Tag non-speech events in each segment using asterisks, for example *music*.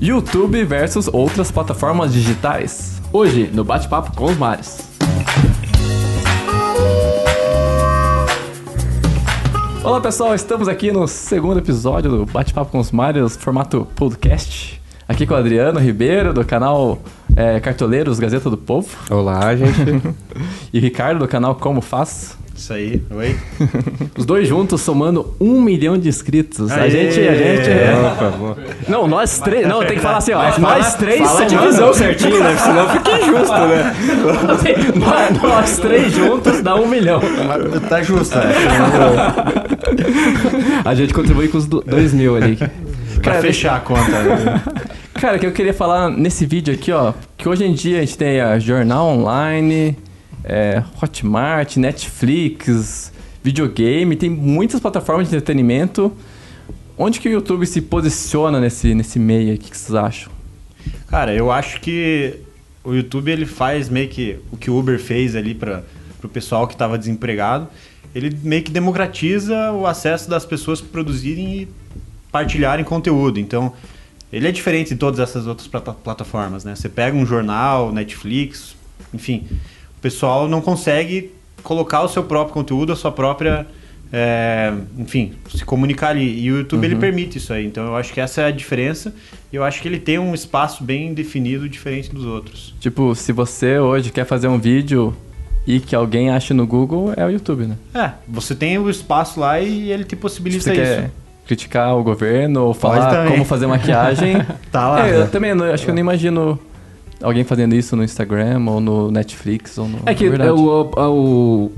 YouTube versus outras plataformas digitais. Hoje, no Bate-Papo com os Mares. Olá pessoal, estamos aqui no segundo episódio do Bate-Papo com os Mares, formato podcast. Aqui com o Adriano Ribeiro, do canal é, Cartoleiros Gazeta do Povo. Olá, gente. *laughs* e Ricardo, do canal Como Faz. Isso aí, oi. *laughs* Os dois juntos somando um milhão de inscritos. Aê! A gente, a gente. Opa, Não, nós três. Não, tem que falar assim, ó. Mas nós fala- três fala a somando. divisão certinho, né? Senão fica injusto, né? nós, *laughs* nós três juntos dá um milhão. Tá justo, né? A gente contribui com os do- dois mil ali. Pra Cara, fechar a conta. né? Cara, que eu queria falar nesse vídeo aqui, ó, que hoje em dia a gente tem a Jornal Online, é, Hotmart, Netflix, videogame, tem muitas plataformas de entretenimento. Onde que o YouTube se posiciona nesse, nesse meio? O que, que vocês acham? Cara, eu acho que o YouTube ele faz meio que o que o Uber fez ali para o pessoal que estava desempregado. Ele meio que democratiza o acesso das pessoas produzirem e partilharem conteúdo. Então, ele é diferente de todas essas outras plata- plataformas, né? Você pega um jornal, Netflix, enfim, o pessoal não consegue colocar o seu próprio conteúdo, a sua própria, é, enfim, se comunicar ali. E o YouTube ele permite isso aí. Então, eu acho que essa é a diferença. E eu acho que ele tem um espaço bem definido, diferente dos outros. Tipo, se você hoje quer fazer um vídeo e que alguém ache no Google, é o YouTube, né? É, você tem o espaço lá e ele te Se possibilita você isso. quer criticar o governo ou falar como fazer maquiagem, *laughs* Tá lá. É, eu também não- acho que eu não imagino alguém fazendo isso no Instagram ou no Netflix ou no. É que verdade. é o, é o-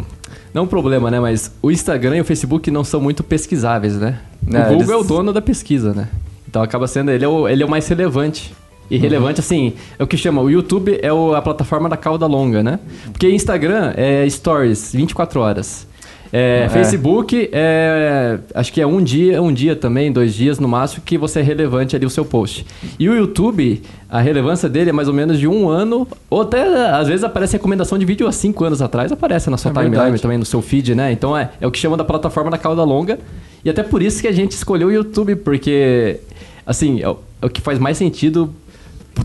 Não um problema, né? Mas o Instagram e o Facebook não são muito pesquisáveis, né? O É, Google eles- é o dono da pesquisa, né? Então acaba sendo. Ele é o, ele é o mais relevante. E Uhum. relevante, assim, é o que chama. O YouTube é o- a plataforma da cauda longa, né? Porque Instagram é stories, 24 horas. É, É. Facebook é. Acho que é um dia, um dia também, dois dias no máximo, que você é relevante ali o seu post. E o YouTube, a relevância dele é mais ou menos de um ano, ou até às vezes aparece recomendação de vídeo há cinco anos atrás, aparece na sua É timeline também, no seu feed, né? Então é, é o que chama da plataforma da cauda longa. E até por isso que a gente escolheu o YouTube, porque, assim, é o, é o que faz mais sentido.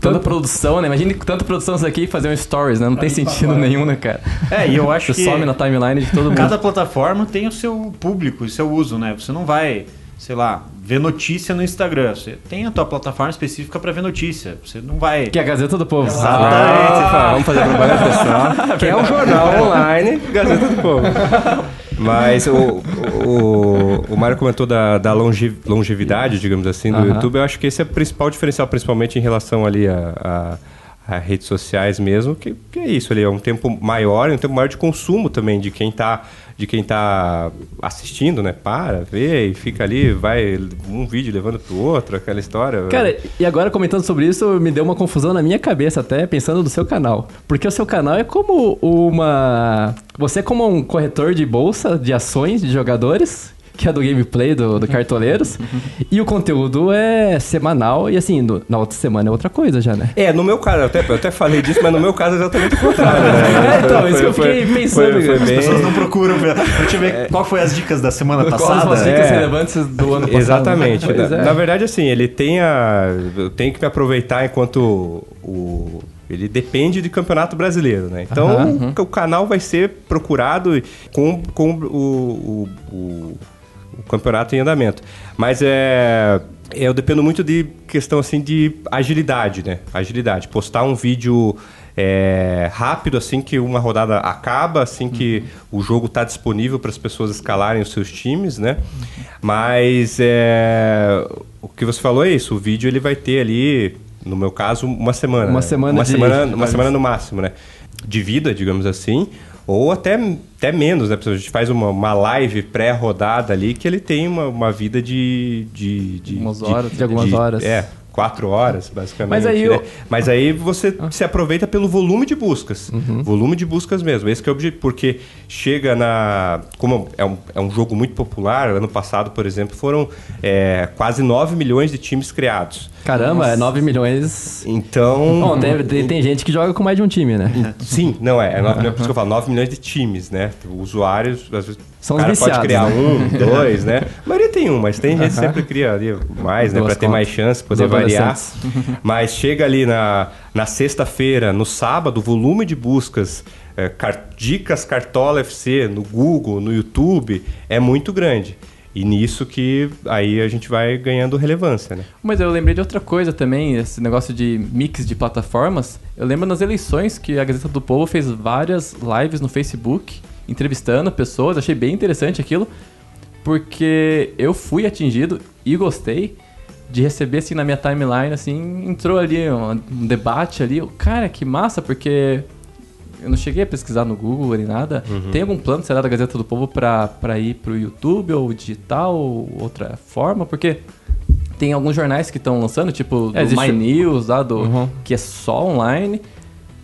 Tanta produção, né? Imagina tanta produção isso aqui e fazer um stories, né? Não tem sentido nenhum, né, cara? É, e eu acho Você que some na timeline de todo mundo. cada plataforma tem o seu público e seu uso, né? Você não vai, sei lá, ver notícia no Instagram. Você tem a tua plataforma específica para ver notícia. Você não vai. Que é a Gazeta do Povo. Exatamente. vamos fazer propaganda pessoal. *laughs* que é um jornal online, Gazeta do Povo. *laughs* Mas o, o, o Mário comentou da, da longe- longevidade, digamos assim, do Aham. YouTube. Eu acho que esse é o principal diferencial, principalmente em relação ali a, a- a redes sociais mesmo, que, que é isso ali, é um tempo maior, é um tempo maior de consumo também de quem tá de quem tá assistindo, né? Para, vê e fica ali, vai um vídeo levando pro outro, aquela história. Cara, e agora comentando sobre isso, me deu uma confusão na minha cabeça até, pensando no seu canal. Porque o seu canal é como uma... Você é como um corretor de bolsa de ações de jogadores, que é do gameplay do, do Cartoleiros, *laughs* e o conteúdo é semanal, e assim, no- na outra semana é outra coisa já, né? É, no meu caso, eu até, eu até falei disso, mas no meu caso é exatamente o contrário. né? *laughs* É, então, isso que eu Foi- fiquei foi- pensando, foi- foi. As bem- pessoas não procuram. ver. Deixa eu ver qual foi as dicas da semana Quais passada. as dicas É. relevantes do ano passado? Exatamente. Pois na, é. na verdade, assim, ele tem a. Eu tenho que me aproveitar enquanto o. Ele depende de campeonato brasileiro, né? Então, Aham, o canal vai ser procurado com, com o, o, o- o campeonato em andamento. Mas é. Eu dependo muito de questão assim de agilidade, né? Agilidade. Postar um vídeo é, rápido assim que uma rodada acaba, assim que o jogo está disponível para as pessoas escalarem os seus times, né? Mas é, o que você falou é isso. O vídeo ele vai ter ali, no meu caso, uma semana. Uma né? semana uma de- semana, uma semana no máximo, né? De vida, digamos assim. Ou até, até menos, né? A gente faz uma, uma live pré-rodada ali que ele tem uma, uma vida de, de, de. Umas horas, de algumas horas. É, quatro horas, basicamente. Mas aí né? eu- Mas aí você se aproveita pelo volume de buscas. Uhum. Volume de buscas mesmo. Esse que é o objetivo. Porque chega na. Como é um, é um jogo muito popular, ano passado, por exemplo, foram é, quase 9 milhões de times criados. Caramba, é 9 milhões. Então. *laughs* Bom, tem, tem- tem gente que joga com mais de um time, né? *laughs* Sim, não é. É 9 milhões, por isso que eu falo, 9 milhões de times, né? Usuários, às vezes. São o cara pode criar né? um, dois, né? *laughs* A maioria tem um, mas tem gente que sempre cria ali mais, né? Duas Pra ter contas. mais chance, poder variar. Variar. *laughs* Mas chega ali na, na sexta-feira, no sábado, o volume de buscas, é, car- dicas Cartola FC no Google, no YouTube, é muito grande. E nisso que aí a gente vai ganhando relevância, né? Mas eu lembrei de outra coisa também, esse negócio de mix de plataformas. Eu lembro nas eleições que a Gazeta do Povo fez várias lives no Facebook, entrevistando pessoas. Achei bem interessante aquilo, porque eu fui atingido e gostei de receber assim na minha timeline, assim, entrou ali um, um debate ali. Cara, que massa, porque eu não cheguei a pesquisar no Google nem nada. Tem algum plano, será, da Gazeta do Povo pra, pra ir pro YouTube ou digital ou outra forma? Porque tem alguns jornais que estão lançando, tipo É, existe- My News, lá, do, Uhum. que é só online.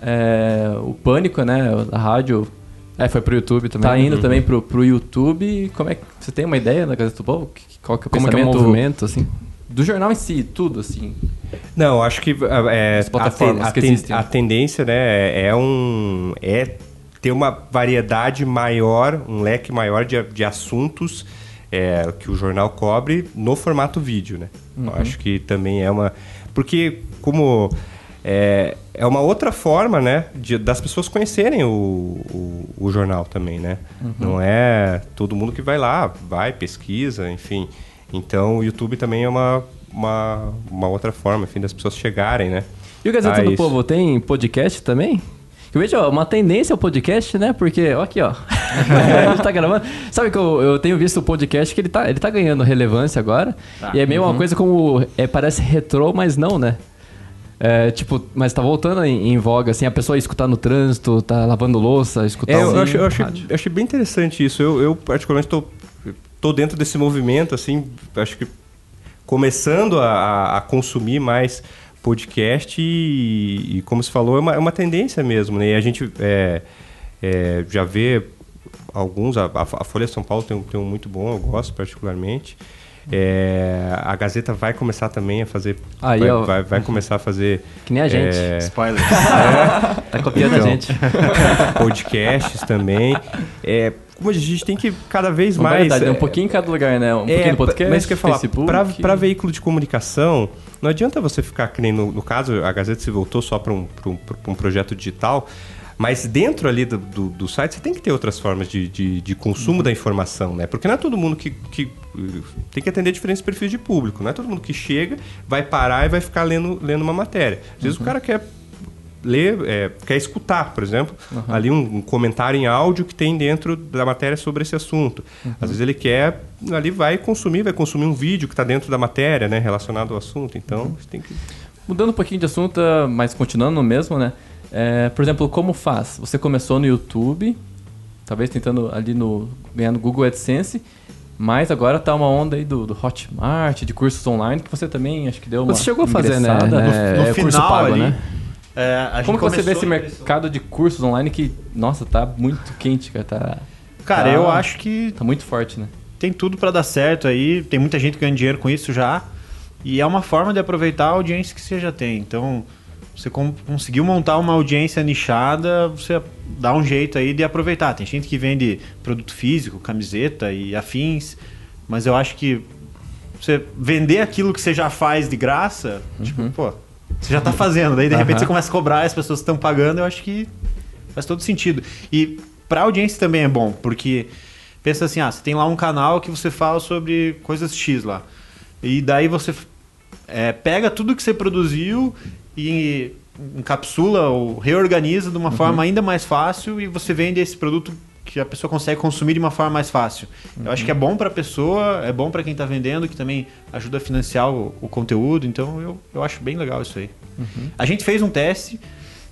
É, o Pânico, né, a rádio, É, foi pro YouTube também. tá indo Uhum. também pro, pro YouTube. Como é que, você tem uma ideia da Gazeta do Povo? Qual que é o Como que é o pensamento movimento, assim? Do jornal em si, tudo, assim. Não, acho que é, As plataformas a, ten- a ten- a tendência, né, é, é um é ter uma variedade maior, um leque maior de, de assuntos é, que o jornal cobre no formato vídeo, né? Eu acho que também é uma porque como é, é uma outra forma, né, de, das pessoas conhecerem o, o, o jornal também, né? Não é todo mundo que vai lá, vai, pesquisa, enfim. Então o YouTube também é uma, uma, uma outra forma, enfim, das pessoas chegarem, né? E o Gazeta a do isso. Povo tem podcast também? Eu vejo ó, uma tendência ao podcast, né? Porque, ó, aqui, ó. *laughs* a gente tá gravando. Sabe que eu, eu tenho visto o podcast que ele tá, ele tá ganhando relevância agora. e é meio uma coisa como. É, parece retrô, mas não, né? É, tipo, mas tá voltando em, em voga, assim, a pessoa escutar no trânsito, tá lavando louça, escutar É, um eu, achei, eu, achei, eu achei bem interessante isso. Eu, eu particularmente, tô, tô dentro desse movimento, assim, acho que começando a, a- consumir mais podcast e, e, como se falou, é uma, é uma tendência mesmo, né? E a gente é, é, já vê alguns, a, a Folha de São Paulo tem tem um muito bom, eu gosto particularmente. É, a Gazeta vai começar também a fazer. Aí, vai, ó. vai, vai começar a fazer. Que nem a gente. é, Spoiler. Tá copiando a então. gente. *laughs* podcasts também. É, como a gente tem que cada vez mais. né? é, um pouquinho em cada lugar, né? Um é, pouquinho no podcast, mas que eu ia falar, Facebook. pra, pra veículo de comunicação, não adianta você ficar que nem no, no caso, a Gazeta se voltou só para um, pra um, pra um projeto digital, mas dentro ali do, do, do site você tem que ter outras formas de, de, de consumo da informação, né? Porque não é todo mundo que, que uh, tem que atender diferentes perfis de público, não é todo mundo que chega, vai parar e vai ficar lendo, lendo uma matéria. Às vezes o cara quer ler, é, quer escutar, por exemplo, ali um, um comentário em áudio que tem dentro da matéria sobre esse assunto. Às vezes ele quer, ali vai consumir, vai consumir um vídeo que está dentro da matéria, né, relacionado ao assunto. Então, você tem que... Mudando um pouquinho de assunto, mas continuando no mesmo, né? É, por exemplo, como faz? Você começou no YouTube, talvez tentando ali no ganhar no Google AdSense, mas agora tá uma onda aí do, do Hotmart, de cursos online, que você também acho que deu uma Você chegou a fazer, né? É, no é curso final pago, ali, né? é, a gente Como que você vê esse mercado de cursos online que, nossa, tá muito quente, cara, tá, Cara, tá- eu acho que tá muito forte, né? tem tudo pra dar certo aí. Tem muita gente ganhando dinheiro com isso já. E é uma forma de aproveitar a audiência que você já tem. Então, você conseguiu montar uma audiência nichada, você dá um jeito aí de aproveitar. Tem gente que vende produto físico, camiseta e afins, mas eu acho que você vender aquilo que você já faz de graça, tipo, pô, você já tá fazendo. Daí, de repente, você começa a cobrar e as pessoas estão pagando, eu acho que faz todo sentido. E pra audiência também é bom, porque pensa assim, ah, você tem lá um canal que você fala sobre coisas X lá. E daí você é, pega tudo que você produziu e encapsula ou reorganiza de uma forma ainda mais fácil e você vende esse produto que a pessoa consegue consumir de uma forma mais fácil. Eu acho que é bom para a pessoa, é bom para quem está vendendo, que também ajuda a financiar o, o conteúdo. Então eu, eu acho bem legal isso aí. A gente fez um teste,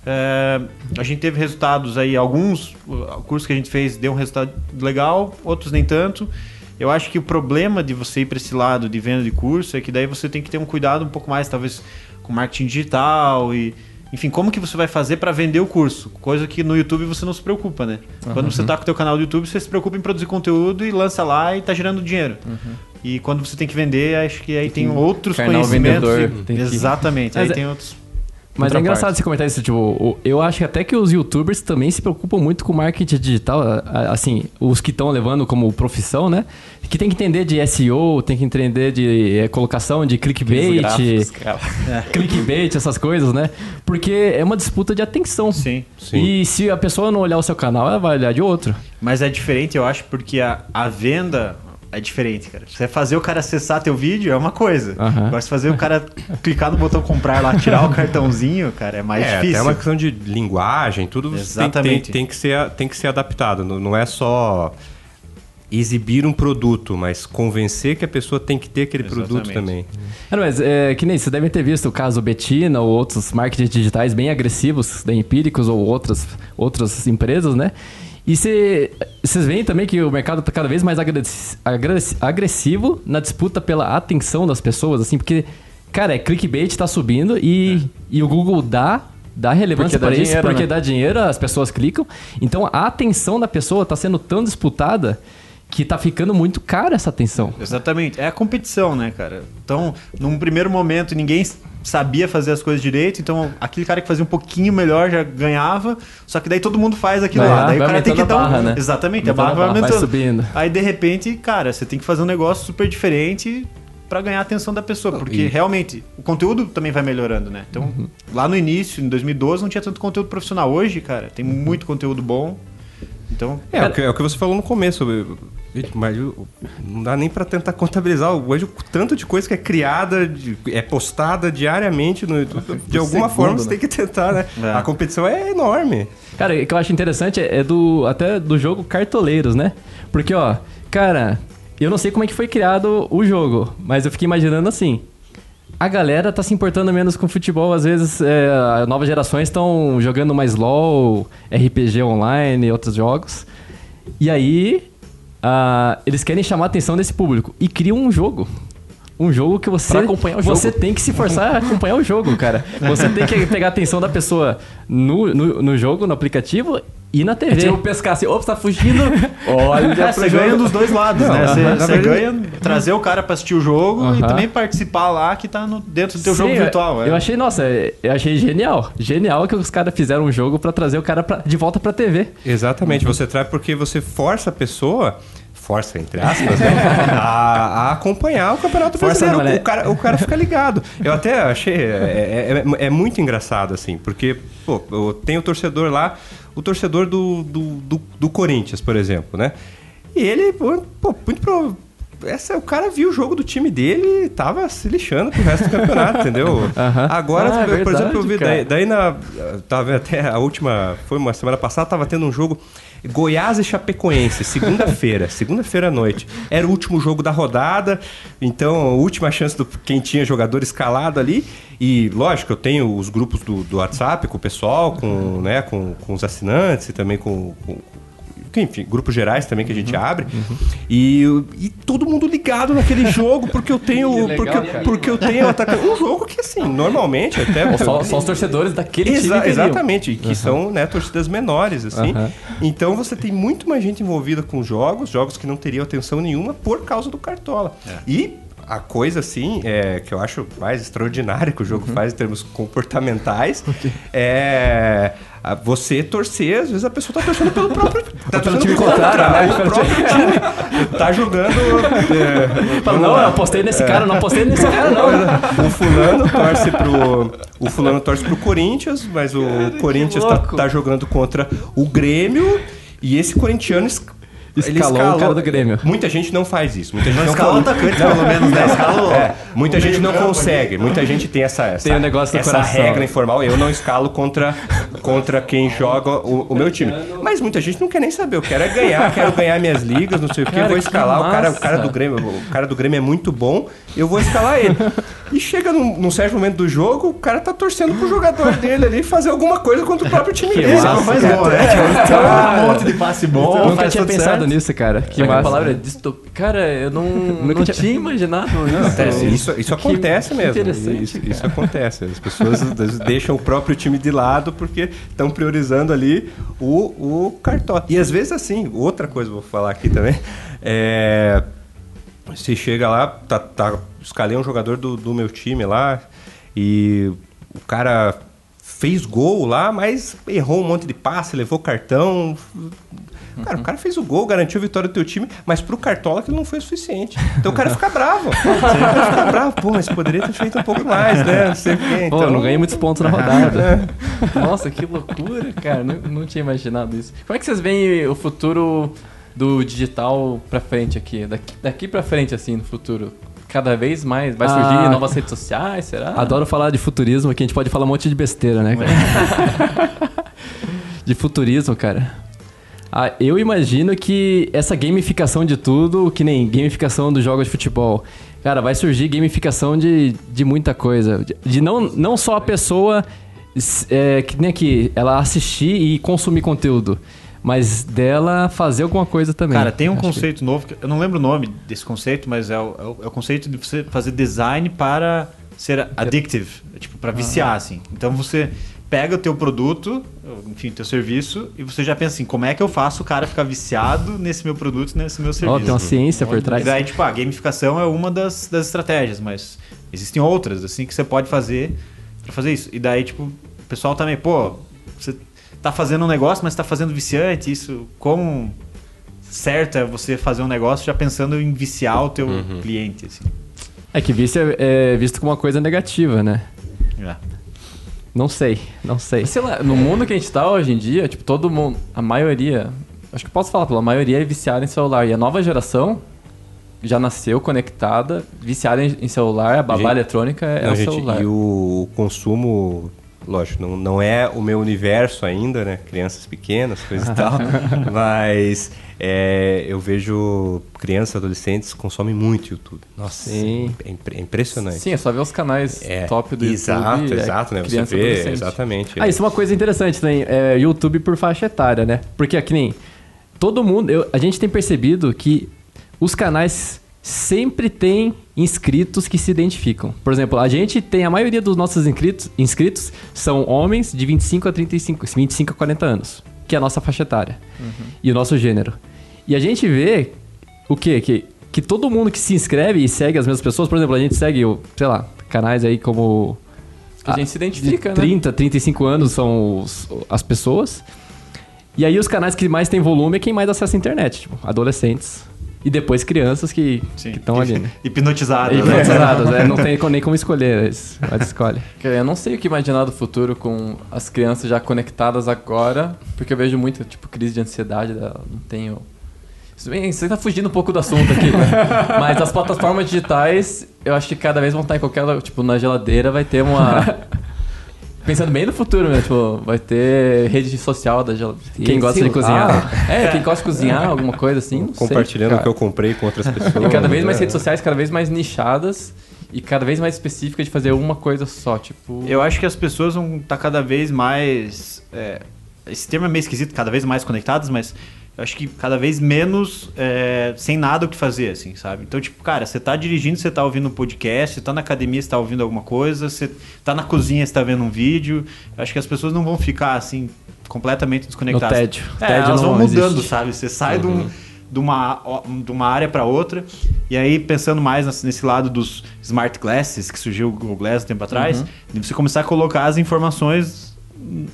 é, a gente teve resultados aí, alguns o curso que a gente fez deu um resultado legal, outros nem tanto. Eu acho que o problema de você ir para esse lado de venda de curso é que daí você tem que ter um cuidado um pouco mais, talvez, com marketing digital e, enfim, como que você vai fazer para vender o curso? Coisa que no YouTube você não se preocupa, né? Quando você tá com o teu canal do YouTube, você se preocupa em produzir conteúdo e lança lá e tá gerando dinheiro. E quando você tem que vender, acho que aí tem outros encarnar o um vendedor, conhecimentos. e- tem que- Exatamente, aí Mas é- tem outros Mas é engraçado você comentar isso, tipo, eu acho que até que os youtubers também se preocupam muito com marketing digital, assim, os que estão levando como profissão, né? Que tem que entender de SEO, tem que entender de eh, colocação de clickbait, Gráficos, cara. *laughs* clickbait, essas coisas, né? Porque é uma disputa de atenção. Sim. Sim. E se a pessoa não olhar o seu canal, ela vai olhar de outro. Mas é diferente, eu acho, porque a, a venda é diferente, cara. Você fazer o cara acessar teu vídeo é uma coisa. Aham. Agora, se fazer o cara *laughs* clicar no botão comprar lá, tirar o *laughs* cartãozinho, cara, é mais é, difícil. é uma questão de linguagem, tudo tem- Exatamente. Tem, tem que ser, tem que ser adaptado. Não, não é só exibir um produto, mas convencer que a pessoa tem que ter aquele produto Exatamente. também. É, mas é, que nem vocês devem ter visto o caso Betina ou outros marketing digitais bem agressivos da Empíricos ou outras, outras empresas, né? E cê- vocês veem também que o mercado está cada vez mais agressi- agressi- agressivo na disputa pela atenção das pessoas, assim, porque, cara, é clickbait tá subindo e, e o Google dá, dá relevância para isso dinheiro, porque né? dá dinheiro, as pessoas clicam. Então a atenção da pessoa está sendo tão disputada que tá ficando muito cara essa atenção. Exatamente. É a competição, né, cara? Então, num primeiro momento, ninguém sabia fazer as coisas direito, então aquele cara que fazia um pouquinho melhor já ganhava, só que daí todo mundo faz aquilo Vai, lá. Daí o vai cara tem que aumentando dar um... barra, né? Exatamente, a Aumentando barra a vai barra, vai aumentando. subindo. Aí, de repente, cara, você tem que fazer um negócio super diferente pra ganhar a atenção da pessoa, porque e- realmente o conteúdo também vai melhorando, né? Então, Uhum. lá no início, em 2012, não tinha tanto conteúdo profissional. Hoje, cara, tem muito conteúdo bom. Então, É, o que, é o que você falou no começo. Mas não dá nem pra tentar contabilizar hoje o tanto de coisa que é criada, de- é postada diariamente no YouTube. De alguma segundo, forma né? você tem que tentar, né? É. A competição é enorme. Cara, o que eu acho interessante é é do até do jogo Cartoleiros, né? Porque, ó, cara, eu não sei como é que foi criado o jogo, mas eu fiquei imaginando assim. A galera tá se importando menos com futebol, às vezes é, as novas gerações estão jogando mais LoL, RPG online e outros jogos. E aí, ah, eles querem chamar a atenção desse público e criam um jogo. Um jogo que você. Pra acompanhar o Você jogo. tem que se forçar a acompanhar o jogo, cara. *laughs* Você tem que pegar a atenção da pessoa no, no, no jogo, no aplicativo e na É TV. tipo pescar assim, opa, tá fugindo. *laughs* Olha, É, você ganha dos dois lados, Não, né? Você, na você verdade- ganha trazer o cara pra assistir o jogo e Aham. também participar lá que tá no, dentro do teu Sim, jogo virtual. é. Eu achei, nossa, eu achei genial. Genial que os caras fizeram um jogo pra trazer o cara pra- de volta pra TV. Exatamente, você traz porque você força a pessoa, força entre aspas, né, *laughs* a, a acompanhar o Campeonato Força Brasileiro. não, né? o, cara, o cara fica ligado. Eu até achei, é, é- é muito engraçado, assim, porque, pô, eu tenho o torcedor lá, o torcedor do, do, do, do Corinthians, por exemplo, né? E ele, pô, muito pro, essa, o cara viu o jogo do time dele e tava se lixando pro resto do campeonato, *laughs* entendeu? Aham. Agora, Ah, é por verdade, exemplo, eu vi daí, daí na. Tava até a última. Foi uma semana passada, tava tendo um jogo. Goiás e Chapecoense, segunda-feira, *laughs* segunda-feira à noite. Era o último jogo da rodada, então a última chance do quem tinha jogador escalado ali. E lógico, eu tenho os grupos do, do WhatsApp com o pessoal, com, né, com, com os assinantes e também com, com- enfim, grupos gerais também que a gente abre. E, e todo mundo ligado naquele *laughs* jogo, porque eu tenho. Que legal, porque, cara. porque eu tenho atacante. Um jogo que, assim, normalmente até. Ou só, só os torcedores daquele Exa- time exatamente, que são né, torcidas menores, assim. Aham. Então você tem muito mais gente envolvida com jogos, jogos que não teriam atenção nenhuma por causa do Cartola. E a coisa, assim, é, que eu acho mais extraordinária que o jogo faz em termos comportamentais *laughs* é a- você torcer, às vezes a pessoa tá torcendo pelo próprio. *laughs* Tá pelo time contrário, né? o próprio time. *laughs* Tá jogando. é, Fala, não, eu apostei nesse cara, não apostei nesse cara, *laughs* não. o fulano torce pro. O fulano torce pro Corinthians, mas o Corinthians tá, tá jogando contra o Grêmio e esse corintiano ele Escalou o cara do Grêmio. Muita gente não faz isso. Muita gente Não o con- atacante, pelo menos, né? Escala o- É, muita o gente não consegue. Muita gente tem essa, essa, Tem o negócio essa coração. regra informal. Eu não escalo contra, contra quem joga o, o meu time. Mas muita gente não quer nem saber. Eu quero é ganhar, quero ganhar minhas ligas, não sei o. Eu Cara, vou que escalar. O cara, o cara do Grêmio, o cara do Grêmio é muito bom. Eu vou escalar ele. E chega num, num certo momento do jogo, o cara tá torcendo pro jogador dele ali fazer alguma coisa contra o próprio time dele. Esse não faz gol, né? Então, um monte de passe bom. Eu nunca tinha pensado certo. nisso, cara. Que Que a massa. palavra é distopia. Cara, eu não, *laughs* Nunca não tinha- tinha imaginado isso. Acontece, isso, isso Que acontece mesmo. interessante, Isso, isso acontece. As pessoas deixam o próprio time de lado porque estão priorizando ali o, o cartão. E às vezes, assim, outra coisa que eu vou falar aqui também. É, você chega lá, tá, tá, escalei um jogador do, do meu time lá e o cara fez gol lá, mas errou um monte de passe, levou cartão. Cara, o cara fez o gol, garantiu a vitória do teu time, mas pro Cartola aquilo não foi o suficiente. Então o cara fica bravo. *laughs* O cara fica bravo. Pô, mas poderia ter feito um pouco mais, né? Não sei o quê. Pô, Então, não ganhei muitos pontos na *laughs* rodada. Nossa, que loucura, cara. Não, não tinha imaginado isso. Como é que vocês veem o futuro do digital pra frente aqui? Daqui, daqui pra frente, assim, no futuro? Cada vez mais? Vai surgir Ah. novas redes sociais, será? Adoro falar de futurismo, que a gente pode falar um monte de besteira, né, *laughs* de futurismo, cara. Ah, eu imagino que essa gamificação de tudo, que nem gamificação dos jogos de futebol, cara, vai surgir gamificação de, de muita coisa. De, de não, não só a pessoa é, que nem aqui, ela assistir e consumir conteúdo, mas dela fazer alguma coisa também. Cara, tem um Acho que- conceito novo, que eu não lembro o nome desse conceito, mas é o, é o- é o conceito de você fazer design para ser addictive, tipo, para viciar, assim. Então você pega o teu produto, enfim, o teu serviço, e você já pensa assim, como é que eu faço o cara ficar viciado nesse meu produto, nesse meu Ó, serviço? tem uma ciência por E trás. daí, tipo, a gamificação é uma das, das estratégias, mas existem outras, assim, que você pode fazer pra fazer isso. E daí, tipo, o pessoal também, pô, você tá fazendo um negócio, mas tá fazendo viciante, isso, como certo é você fazer um negócio já pensando em viciar o teu cliente, assim. É que vício é, é visto como uma coisa negativa, né? É. Não sei, não sei. Sei lá, no mundo que a gente tá hoje em dia, tipo, todo mundo, a maioria, acho que posso falar pela maioria é viciada em celular. E a nova geração já nasceu conectada, viciada em, em celular, a babá Gente, eletrônica é Não, o gente, celular. e o consumo, lógico, não, não é o meu universo ainda, né? Crianças pequenas, coisa e tal. *laughs* mas é, eu vejo crianças, adolescentes consomem muito YouTube. Nossa, Sim. é, impre- é impressionante. Sim, é só ver os canais É, top do exato, YouTube. é exato, né? Você vê, exatamente. Ah, isso é uma coisa interessante também. É, YouTube por faixa etária, né? Porque aqui nem todo mundo. eu- a gente tem percebido que os canais sempre têm inscritos que se identificam. Por exemplo, a gente tem a maioria dos nossos inscritos, inscritos são homens de 25 a 35, 25 a 40 anos, que é a nossa faixa etária e o nosso gênero. E a gente vê o quê? Que, que todo mundo que se inscreve e segue as mesmas pessoas, por exemplo, a gente segue, sei lá, canais aí como Que a gente se identifica, né? de 30, 35 anos são os- as pessoas. E aí os canais que mais tem volume é quem mais acessa a internet, tipo, adolescentes. E depois crianças que estão ali, né? *laughs* Hipnotizado. E né? hipnotizadas, né? Não tem nem como escolher, eles eles escolhem. Cara, *laughs* Eu não sei o que imaginar do futuro com as crianças já conectadas agora, porque eu vejo muita, tipo, crise de ansiedade. Não tenho. Isso bem, Você tá fugindo um pouco do assunto aqui, né? *laughs* Mas as plataformas digitais, eu acho que cada vez vão estar em qualquer. Tipo, na geladeira vai ter uma. Pensando bem no futuro, né? Tipo, vai ter rede social da geladeira. Quem gosta de cozinhar. lá. É, quem gosta de cozinhar, alguma coisa assim. não sei, Compartilhando o que eu comprei com outras *laughs* pessoas. E cada vez mais né? redes sociais, cada vez mais nichadas e cada vez mais específicas de fazer uma coisa só, tipo. Eu acho que as pessoas vão estar cada vez mais. é, esse termo é meio esquisito, cada vez mais conectadas, mas eu acho que cada vez menos é, sem nada o que fazer, assim, sabe? Então, tipo, cara, você tá dirigindo, você tá ouvindo um podcast, você tá na academia, você tá ouvindo alguma coisa, você tá na cozinha, você tá vendo um vídeo. Eu acho que as pessoas não vão ficar, assim, completamente desconectadas. No tédio. É, Tédio elas vão mudando, existe. sabe? Você sai de, um- de uma, de uma área para outra. E aí, pensando mais nesse- lado dos smart glasses, que surgiu o Google Glass um tempo atrás, de você começar a colocar as informações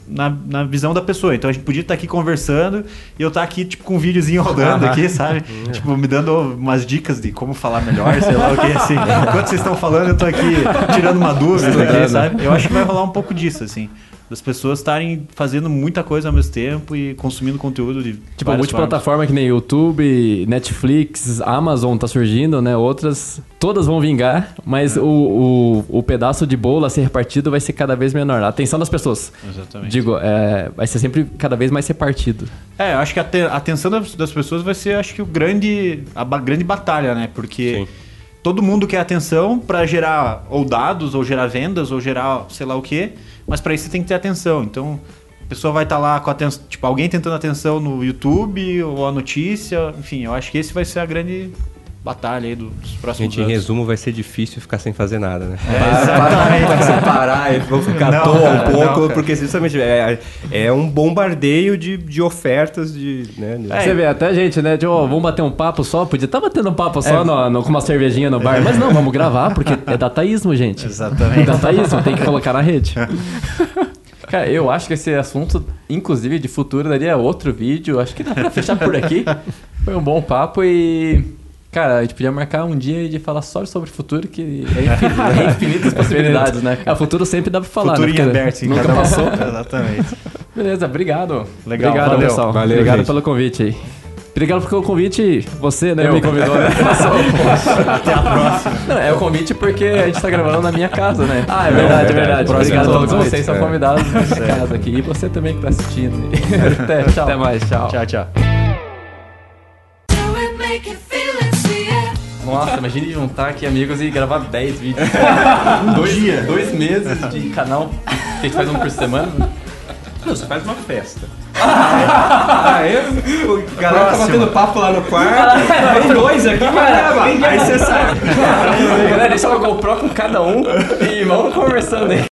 na, na visão da pessoa. Então a gente podia estar aqui conversando e eu estar aqui, tipo, com um videozinho rodando aqui, sabe? tipo, me dando umas dicas de como falar melhor, sei lá o que, assim. *laughs* Enquanto vocês estão falando, eu tô aqui tirando uma dúvida aqui, sabe? Eu acho que vai rolar um pouco disso, assim. Das pessoas estarem fazendo muita coisa ao mesmo tempo e consumindo conteúdo de Tipo, várias multiplataforma que nem YouTube, Netflix, Amazon tá surgindo, né? Outras, todas vão vingar, mas o, o, o pedaço de bolo a ser repartido vai ser cada vez menor. A atenção das pessoas. Exatamente. digo, é, vai ser sempre cada vez mais repartido. É, eu acho que a, te- a atenção das, das pessoas vai ser, acho que o grande, a ba- grande batalha, né? Porque Sim. Todo mundo quer atenção pra gerar ou dados, ou gerar vendas, ou gerar sei lá o quê, mas pra isso você tem que ter atenção. Então, a pessoa vai estar lá com atenção, tipo, alguém tentando atenção no YouTube, ou a notícia, enfim, eu acho que esse vai ser a grande batalha aí do- dos próximos Gente, em anos. resumo, vai ser difícil ficar sem fazer nada, né? É, exatamente. Vai separar e vou ficar à *laughs* Não, toa cara, um pouco, não, porque justamente é, é um bombardeio de, de ofertas de. Né, de- É, Você vê, até a gente, né? Tipo, ó, vamos bater um papo só? Podia estar batendo um papo só no- no- com uma cervejinha no bar, mas não, vamos gravar, porque é dataísmo, gente. Exatamente. Dataísmo, tem que colocar na rede. *laughs* Cara, eu acho que esse assunto, inclusive de futuro, daria outro vídeo. Acho que dá pra fechar por aqui. Foi um bom papo e. Cara, a gente podia marcar um dia de falar só sobre futuro, que é, infin- *laughs* é infinitas possibilidades, né? É, o Cara? futuro sempre dá pra falar, Futuro né? em Porque aberto, assim, nunca um- passou. *laughs* Exatamente. Beleza, obrigado. Legal, Obrigado, valeu. pessoal. Valeu, Obrigado gente. pelo convite aí. Obrigado pelo convite. Você, né, Eu. me convidou, né? *laughs* Até a próxima. Não, é o convite porque a gente tá gravando na minha casa, né? Ah, é verdade, é verdade. Obrigado pelo todos convite. vocês são É. convidados na minha casa aqui. E você também que tá assistindo. Até, tchau. Até mais, tchau. Tchau, tchau. Nossa, imagine juntar aqui amigos e gravar 10 vídeos. *laughs* dois, dia. dois meses de canal. Que a gente faz um por semana. Não, você faz uma festa. ah, é? O galera tá batendo papo lá no quarto. *laughs* Tem dois aqui pra gravar. Aí você sabe. *laughs* Galera, deixa uma GoPro com cada um e vamos conversando aí.